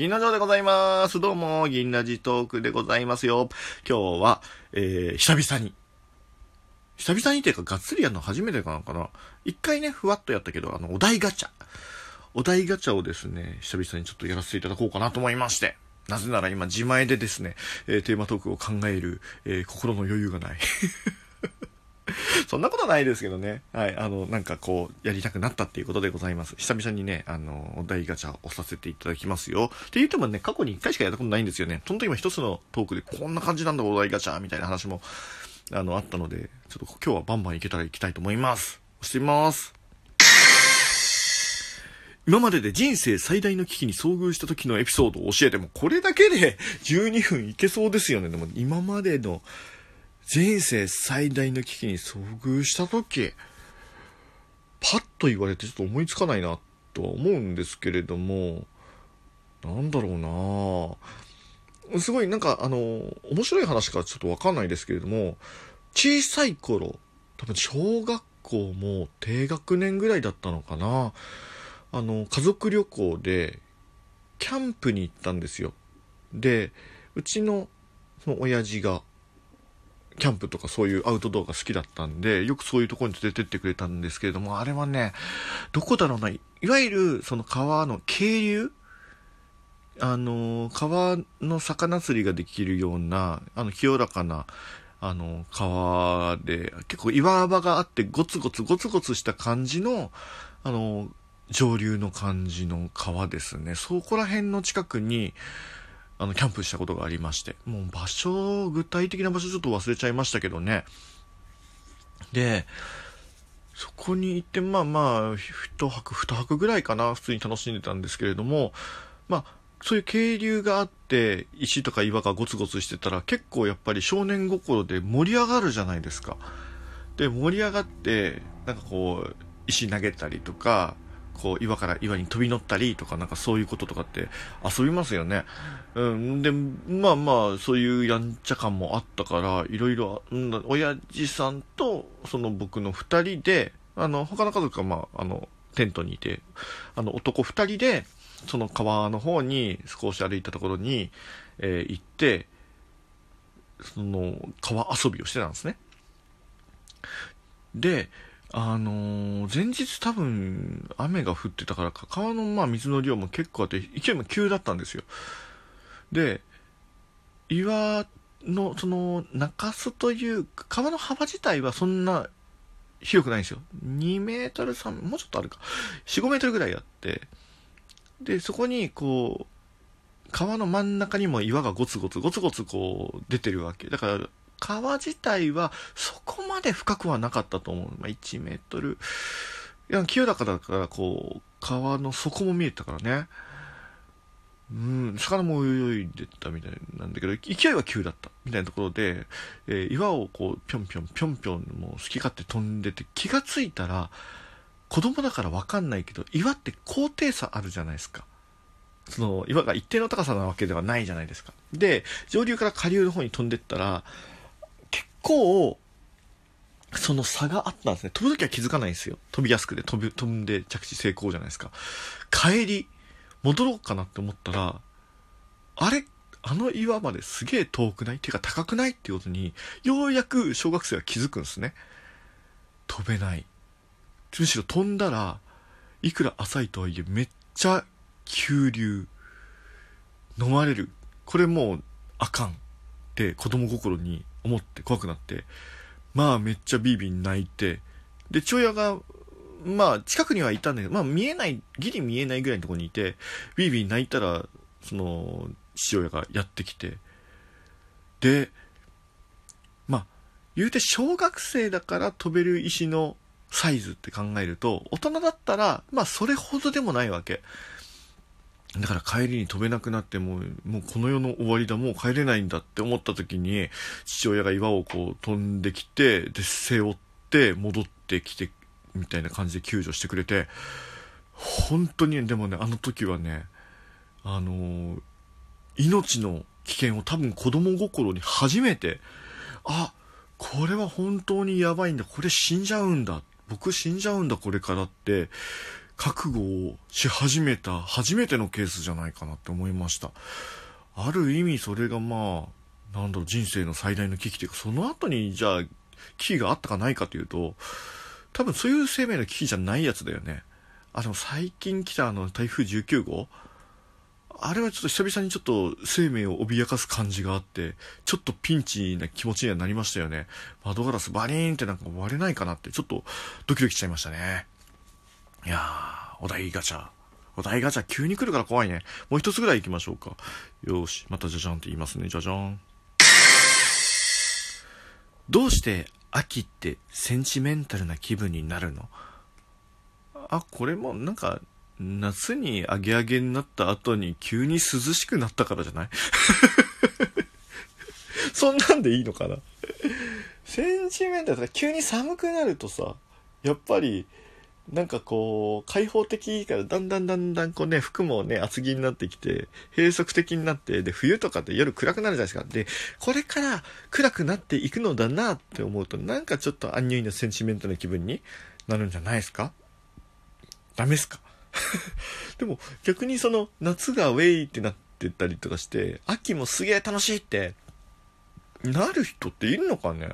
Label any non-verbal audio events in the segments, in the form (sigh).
銀ラジでございます。どうも、銀ラジトークでございますよ。今日は、えー、久々に。久々にっていうか、がっつりやるの初めてかなかな。一回ね、ふわっとやったけど、あの、お題ガチャ。お題ガチャをですね、久々にちょっとやらせていただこうかなと思いまして。なぜなら今、自前でですね、えー、テーマトークを考える、えー、心の余裕がない。(laughs) そんなことないですけどね。はい。あの、なんかこう、やりたくなったっていうことでございます。久々にね、あの、お題ガチャをさせていただきますよ。って言ってもね、過去に1回しかやったことないんですよね。その時も一つのトークでこんな感じなんだ、お題ガチャみたいな話も、あの、あったので、ちょっと今日はバンバンいけたらいきたいと思います。押してみます。今までで人生最大の危機に遭遇した時のエピソードを教えても、これだけで12分いけそうですよね。でも今までの人生最大の危機に遭遇した時、パッと言われてちょっと思いつかないなとは思うんですけれども、なんだろうなすごいなんかあの、面白い話かちょっとわかんないですけれども、小さい頃、多分小学校も低学年ぐらいだったのかなあの、家族旅行で、キャンプに行ったんですよ。で、うちの、その親父が、キャンプとかそういうアウトドアが好きだったんで、よくそういうところに連れてってくれたんですけれども、あれはね、どこだろうな、いわゆるその川の渓流？あの、川の魚釣りができるような、あの、清らかな、あの、川で、結構岩場があって、ゴツゴツゴツゴツした感じの、あの、上流の感じの川ですね。そこら辺の近くに、あの、キャンプしたことがありまして。もう場所、具体的な場所ちょっと忘れちゃいましたけどね。で、そこに行って、まあまあ、一泊二泊ぐらいかな、普通に楽しんでたんですけれども、まあ、そういう渓流があって、石とか岩がゴツゴツしてたら、結構やっぱり少年心で盛り上がるじゃないですか。で、盛り上がって、なんかこう、石投げたりとか、こう岩から岩に飛び乗ったりとかなんかそういうこととかって遊びますよね。うん、で、まあまあそういうやんちゃ感もあったから、いろいろ、うん、親父さんとその僕の二人で、あの、他の家族はまあ、あの、テントにいて、あの、男二人で、その川の方に少し歩いたところに、えー、行って、その川遊びをしてたんですね。で、あのー、前日多分雨が降ってたからか、川のまあ水の量も結構あって、勢いも急だったんですよ。で、岩の、その、中州という川の幅自体はそんな広くないんですよ。2メートル3、もうちょっとあるか。4、5メートルぐらいあって、で、そこにこう、川の真ん中にも岩がゴツゴツ、ゴツゴツこう出てるわけ。だから、川自体はそこまで深くはなかったと思う。まあ、1メートル。いや、清らかだから、こう、川の底も見えたからね。うん、魚も泳いでたみたいなんだけど、勢いは急だった。みたいなところで、えー、岩をこう、ぴょんぴょんぴょんぴょん、もう好き勝手飛んでて、気がついたら、子供だからわかんないけど、岩って高低差あるじゃないですか。その、岩が一定の高さなわけではないじゃないですか。で、上流から下流の方に飛んでったら、構、その差があったんですね。飛ぶときは気づかないんですよ。飛びやすくて飛び、飛んで着地成功じゃないですか。帰り、戻ろうかなって思ったら、あれ？あの岩まですげえ遠くない？ていうか高くない？っていうことに、ようやく小学生は気づくんですね。飛べない。むしろ飛んだら、いくら浅いとはいえめっちゃ急流。飲まれる。これもうあかん。って子供心に思って怖くなって、まあめっちゃビービー泣いて、で、父親が、まあ近くにはいたんだけど、まあ見えない、ギリ見えないぐらいのところにいて、ビービー泣いたら、その、父親がやってきて、で、まあ、言うて小学生だから飛べる石のサイズって考えると、大人だったら、まあそれほどでもないわけ。だから帰りに飛べなくなってもう、もうこの世の終わりだ、もう帰れないんだって思った時に、父親が岩をこう飛んできて、で、背負って戻ってきて、みたいな感じで救助してくれて、本当に、でもね、あの時はね、あのー、命の危険を多分子供心に初めて、あ、これは本当にやばいんだ、これ死んじゃうんだ、僕死んじゃうんだ、これからって、覚悟をし始めた初めてのケースじゃないかなって思いましたある意味それがまあなんだろう人生の最大の危機というかその後にじゃあ危機があったかないかというと多分そういう生命の危機じゃないやつだよねあの最近来たあの台風19号あれはちょっと久々にちょっと生命を脅かす感じがあって、ちょっとピンチな気持ちにはなりましたよね。窓ガラスバリーンってなんか割れないかなって、ちょっとドキドキしちゃいましたね。いやー、お題ガチャ。お題ガチャ急に来るから怖いね。もう一つぐらい行きましょうか。よし、またじゃじゃんって言いますね。じゃじゃん。どうして秋ってセンチメンタルな気分になるの？あ、これもなんか夏にアゲアゲになった後に急に涼しくなったからじゃない？(laughs) そんなんでいいのかな？センチメンタルとか急に寒くなるとさ、やっぱり、なんかこう、開放的からだんだんだんだんこうね、服もね、厚着になってきて、閉塞的になって、で、冬とかって夜暗くなるじゃないですか。で、これから暗くなっていくのだなって思うと、なんかちょっとアンニュイなセンチメントな気分になるんじゃないですか？ダメっすか？(laughs) でも逆にその夏がウェイってなってたりとかして秋もすげえ楽しいってなる人っているのかね？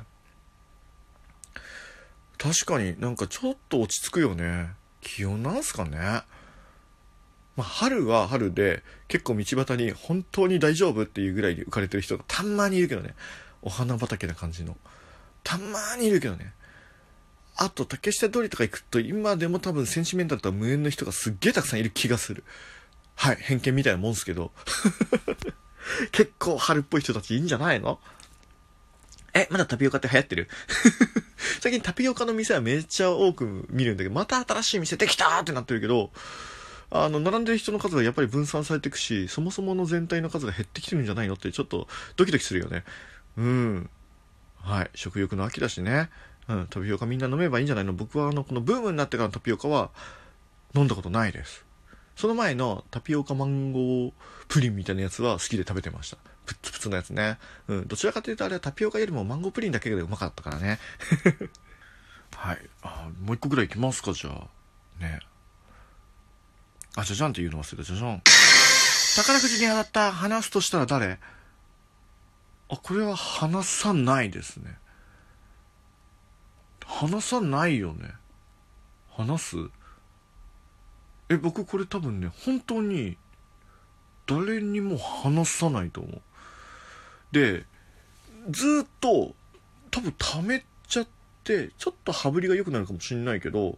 確かになんかちょっと落ち着くよね。気温なんすかね。まあ、春は春で結構道端に本当に大丈夫っていうぐらいに浮かれてる人がたんまにいるけどね。お花畑な感じの。たんまにいるけどね。あと、竹下通りとか行くと、今でも多分センチメンタルとは無縁の人がすっげえたくさんいる気がする。はい、偏見みたいなもんすけど。(laughs) 結構春っぽい人たちいいんじゃないの？え、まだタピオカって流行ってる？(laughs) 最近タピオカの店はめっちゃ多く見るんだけど、また新しい店できたってなってるけど、あの、並んでる人の数がやっぱり分散されていくし、そもそもの全体の数が減ってきてるんじゃないのってちょっとドキドキするよね。うん。はい。食欲の秋だしね。うん、タピオカみんな飲めばいいんじゃないの？僕はあの、このブームになってからのタピオカは飲んだことないです。その前のタピオカマンゴープリンみたいなやつは好きで食べてました。プツプツのやつね。うん、どちらかというとあれはタピオカよりもマンゴープリンだけでうまかったからね。(laughs) はい。あ、もう一個ぐらいいきますか、じゃあ。ね。あ、じゃじゃんって言うの忘れた。じゃじゃん。宝くじに当たった話すとしたら誰？あ、これは話さないですね。話さないよね話す？え僕これ多分ね本当に誰にも話さないと思うでずっと多分溜めちゃってちょっと羽振りが良くなるかもしんないけど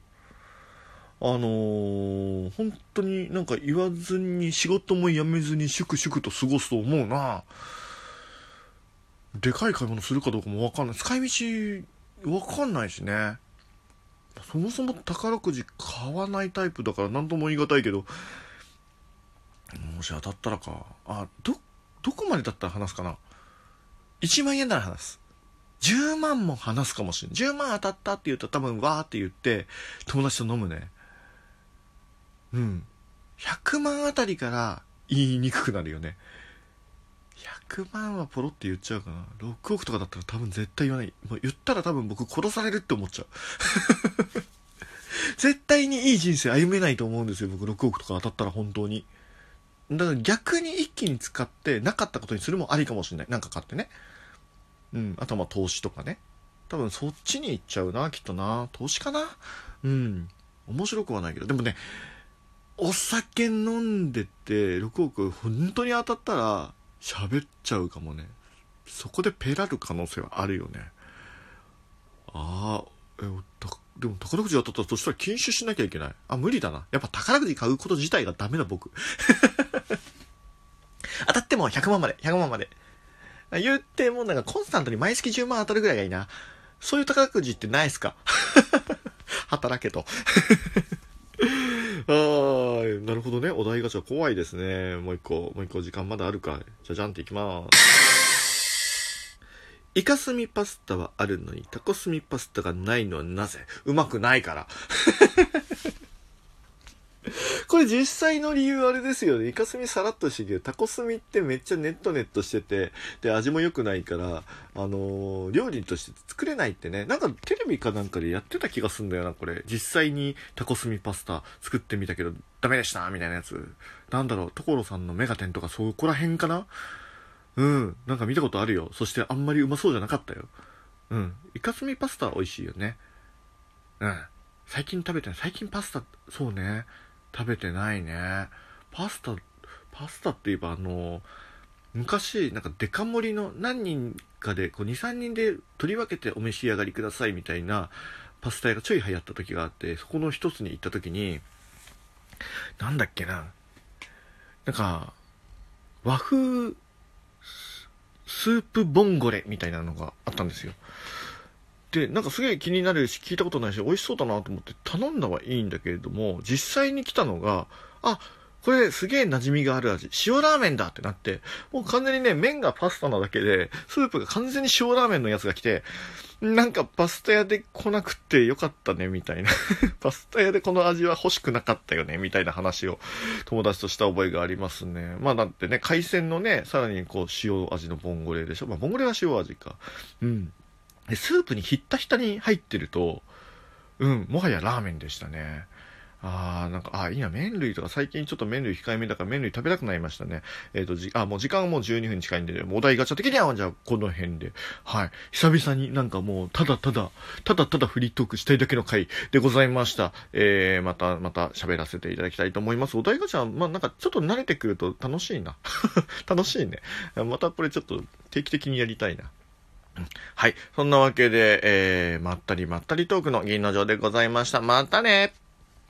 あのー、本当になんか言わずに仕事も辞めずに粛々と過ごすと思うなでかい買い物するかどうかもわかんない使い道わかんないしね。そもそも宝くじ買わないタイプだから何とも言い難いけど、もし当たったらか。あ、ど、どこまでだったら話すかな ?1 万円なら話す。10万も話すかもしれない。10万当たったって言うと多分わーって言って、友達と飲むね。うん。100万あたりから言いにくくなるよね。100万はポロって言っちゃうかな。6億とかだったら多分絶対言わない。もう言ったら多分僕殺されるって思っちゃう。(laughs) 絶対にいい人生歩めないと思うんですよ。僕6億とか当たったら本当に。だから逆に一気に使ってなかったことにするもありかもしれない。なんか買ってね。うん。あとはまあ投資とかね。多分そっちに行っちゃうな、きっとな。投資かなうん。面白くはないけど。でもね、お酒飲んでて6億本当に当たったら喋っちゃうかもねそこでペラる可能性はあるよねああえでも宝くじ当たったらそしたら禁酒しなきゃいけないあ無理だなやっぱ宝くじ買うこと自体がダメだ僕も100万まで100万まで言ってもなんかコンスタントに毎月10万当たるぐらいがいいなそういう宝くじってないっすか？(laughs) 働けと (laughs) ああ、なるほどね。お題ガチャ怖いですね。もう一個、もう一個時間まだあるか。じゃじゃんっていきます。イカスミパスタはあるのにタコスミパスタがないのはなぜ？うまくないから。(laughs) これ実際の理由あれですよね。イカスミさらっとしてるけど、タコスミってめっちゃネットネットしてて、で、味も良くないから、あのー、料理として作れないってね、なんかテレビかなんかでやってた気がすんだよな、これ。実際にタコスミパスタ作ってみたけど、ダメでしたみたいなやつ。なんだろう、所さんのメガテンとかそこら辺かな？うん。なんか見たことあるよ。そしてあんまりうまそうじゃなかったよ。うん。イカスミパスタ美味しいよね。うん。最近食べてない。最近パスタ、そうね。食べてないね。パスタ、パスタって言えばあの、昔、なんかデカ盛りの何人かで、こう2、3人で取り分けてお召し上がりくださいみたいなパスタ屋がちょい流行った時があって、そこの一つに行った時に、なんだっけな。なんか、和風スープボンゴレみたいなのがあったんですよ。で、なんかすげえ気になるし、聞いたことないし、美味しそうだなと思って頼んだはいいんだけれども、実際に来たのが、あ、これすげえ馴染みがある味。塩ラーメンだってなって、もう完全にね、麺がパスタなだけで、スープが完全に塩ラーメンのやつが来て、なんかパスタ屋で来なくてよかったね、みたいな。(laughs) パスタ屋でこの味は欲しくなかったよね、みたいな話を友達とした覚えがありますね。まあだってね、海鮮のね、さらにこう塩味のボンゴレでしょ。まあボンゴレは塩味か。うん。で、スープにひったひたに入ってると、うん、もはやラーメンでしたね。ああ、なんか、あいいな、麺類とか最近ちょっと麺類控えめだから麺類食べたくなりましたね。えっ、ー、と、じ、あ、もう時間はもう12分近いんで、もうお題ガチャ的には、じゃあこの辺で。はい。久々になんかもう、ただただ、ただただフリートークしたいだけの回でございました。えー、また、また喋らせていただきたいと思います。お題ガチャ、まあなんかちょっと慣れてくると楽しいな。(laughs) 楽しいね。またこれちょっと定期的にやりたいな。はい。そんなわけで、えー、まったりまったりトークの銀の城でございました。またね